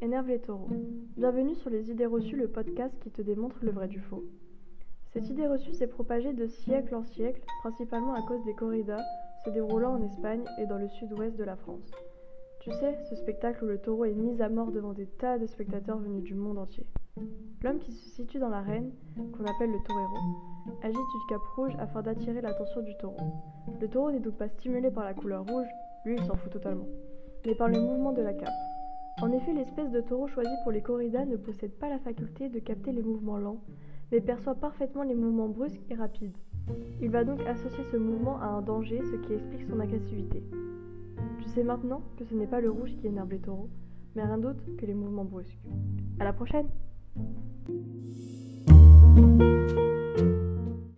énerve les taureaux. Bienvenue sur Les idées reçues, le podcast qui te démontre le vrai du faux. Cette idée reçue s'est propagée de siècle en siècle, principalement à cause des corridas se déroulant en Espagne et dans le sud-ouest de la France. Tu sais, ce spectacle où le taureau est mis à mort devant des tas de spectateurs venus du monde entier. L'homme qui se situe dans l'arène, qu'on appelle le torero, agite une cape rouge afin d'attirer l'attention du taureau. Le taureau n'est donc pas stimulé par la couleur rouge, lui il s'en fout totalement, mais par le mouvement de la cape. En effet, l'espèce de taureau choisi pour les corridas ne possède pas la faculté de capter les mouvements lents, mais perçoit parfaitement les mouvements brusques et rapides. Il va donc associer ce mouvement à un danger, ce qui explique son agressivité. Tu sais maintenant que ce n'est pas le rouge qui énerve les taureaux, mais rien d'autre que les mouvements brusques. À la prochaine!